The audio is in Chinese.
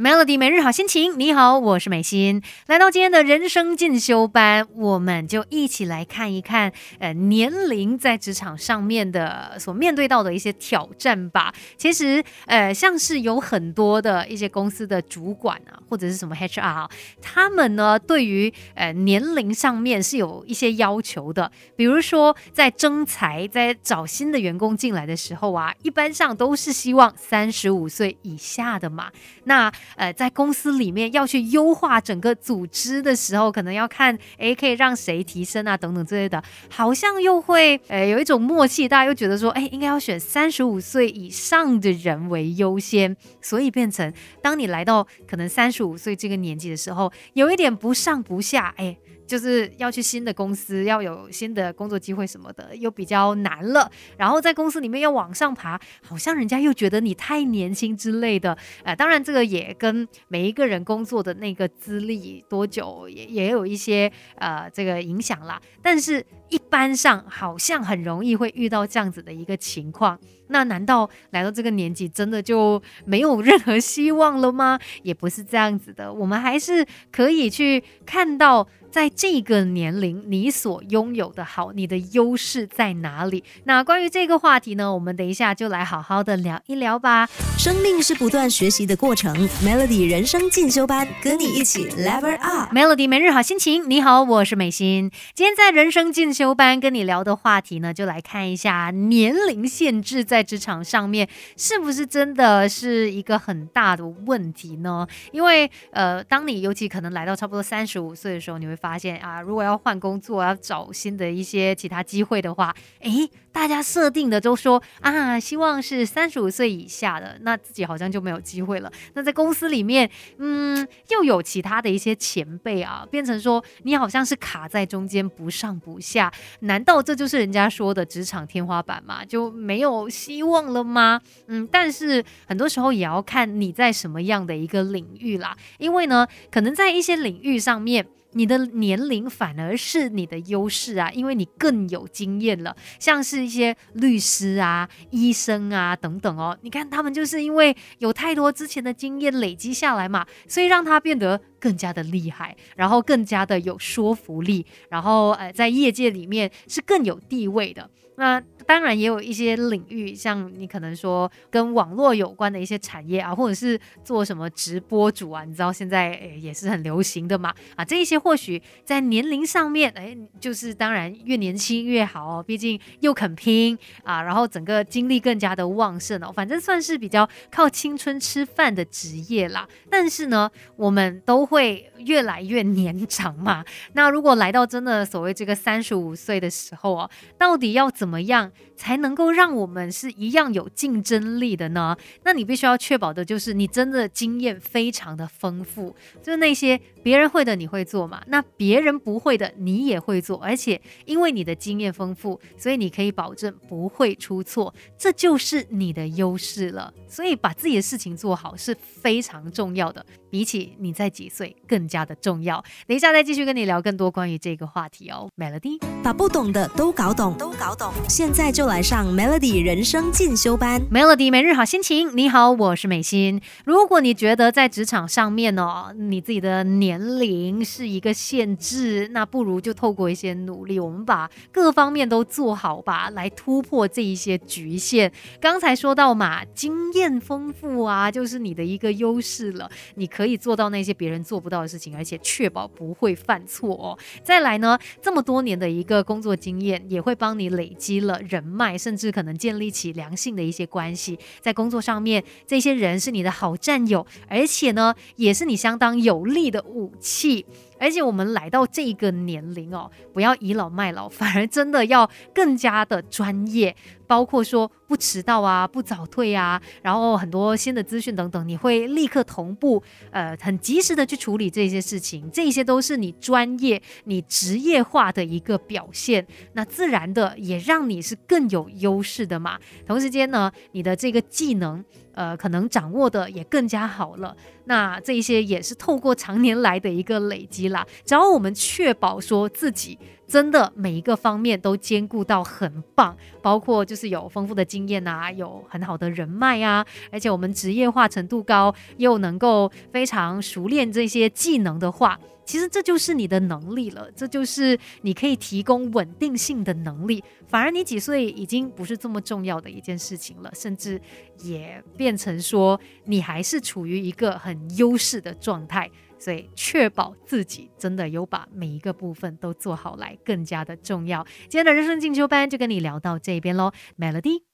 Melody 每日好心情，你好，我是美心，来到今天的人生进修班，我们就一起来看一看，呃，年龄在职场上面的所面对到的一些挑战吧。其实，呃，像是有很多的一些公司的主管啊，或者是什么 HR，他们呢，对于呃年龄上面是有一些要求的。比如说，在征才、在找新的员工进来的时候啊，一般上都是希望三十五岁以下的嘛。那呃，在公司里面要去优化整个组织的时候，可能要看，诶，可以让谁提升啊，等等之类的，好像又会，呃，有一种默契，大家又觉得说，诶，应该要选三十五岁以上的人为优先，所以变成，当你来到可能三十五岁这个年纪的时候，有一点不上不下，诶。就是要去新的公司，要有新的工作机会什么的，又比较难了。然后在公司里面要往上爬，好像人家又觉得你太年轻之类的。呃，当然这个也跟每一个人工作的那个资历多久也也有一些呃这个影响啦。但是一般上好像很容易会遇到这样子的一个情况。那难道来到这个年纪真的就没有任何希望了吗？也不是这样子的，我们还是可以去看到。在这个年龄，你所拥有的好，你的优势在哪里？那关于这个话题呢，我们等一下就来好好的聊一聊吧。生命是不断学习的过程，Melody 人生进修班，跟你一起 Level Up。Melody 每日好心情，你好，我是美心。今天在人生进修班跟你聊的话题呢，就来看一下年龄限制在在职场上面是不是真的是一个很大的问题呢？因为呃，当你尤其可能来到差不多三十五岁的时候，你会。发现啊，如果要换工作，要找新的一些其他机会的话，诶，大家设定的都说啊，希望是三十五岁以下的，那自己好像就没有机会了。那在公司里面，嗯，又有其他的一些前辈啊，变成说你好像是卡在中间，不上不下。难道这就是人家说的职场天花板吗？就没有希望了吗？嗯，但是很多时候也要看你在什么样的一个领域啦，因为呢，可能在一些领域上面。你的年龄反而是你的优势啊，因为你更有经验了。像是一些律师啊、医生啊等等哦，你看他们就是因为有太多之前的经验累积下来嘛，所以让他变得更加的厉害，然后更加的有说服力，然后呃，在业界里面是更有地位的。那当然也有一些领域，像你可能说跟网络有关的一些产业啊，或者是做什么直播主啊，你知道现在也是很流行的嘛啊，这一些或许在年龄上面，哎，就是当然越年轻越好哦，毕竟又肯拼啊，然后整个精力更加的旺盛哦，反正算是比较靠青春吃饭的职业啦。但是呢，我们都会越来越年长嘛。那如果来到真的所谓这个三十五岁的时候哦，到底要怎么样？才能够让我们是一样有竞争力的呢？那你必须要确保的就是你真的经验非常的丰富，就是那些别人会的你会做嘛？那别人不会的你也会做，而且因为你的经验丰富，所以你可以保证不会出错，这就是你的优势了。所以把自己的事情做好是非常重要的，比起你在几岁更加的重要。等一下再继续跟你聊更多关于这个话题哦，Melody，把不懂的都搞懂，都搞懂，现在就来上 Melody 人生进修班。Melody 每日好心情，你好，我是美心。如果你觉得在职场上面哦，你自己的年龄是一个限制，那不如就透过一些努力，我们把各方面都做好吧，来突破这一些局限。刚才说到嘛，经验丰富啊，就是你的一个优势了，你可以做到那些别人做不到的事情，而且确保不会犯错哦。再来呢，这么多年的一个工作经验，也会帮你累积了。人脉，甚至可能建立起良性的一些关系，在工作上面，这些人是你的好战友，而且呢，也是你相当有力的武器。而且我们来到这个年龄哦，不要倚老卖老，反而真的要更加的专业，包括说不迟到啊，不早退啊，然后很多新的资讯等等，你会立刻同步，呃，很及时的去处理这些事情，这些都是你专业、你职业化的一个表现，那自然的也让你是更有优势的嘛。同时间呢，你的这个技能。呃，可能掌握的也更加好了。那这一些也是透过常年来的一个累积啦。只要我们确保说自己真的每一个方面都兼顾到很棒，包括就是有丰富的经验啊，有很好的人脉啊，而且我们职业化程度高，又能够非常熟练这些技能的话，其实这就是你的能力了，这就是你可以提供稳定性的能力。反而你几岁已经不是这么重要的一件事情了，甚至也变成说你还是处于一个很优势的状态。所以，确保自己真的有把每一个部分都做好来，更加的重要。今天的人生进修班就跟你聊到这边喽，Melody。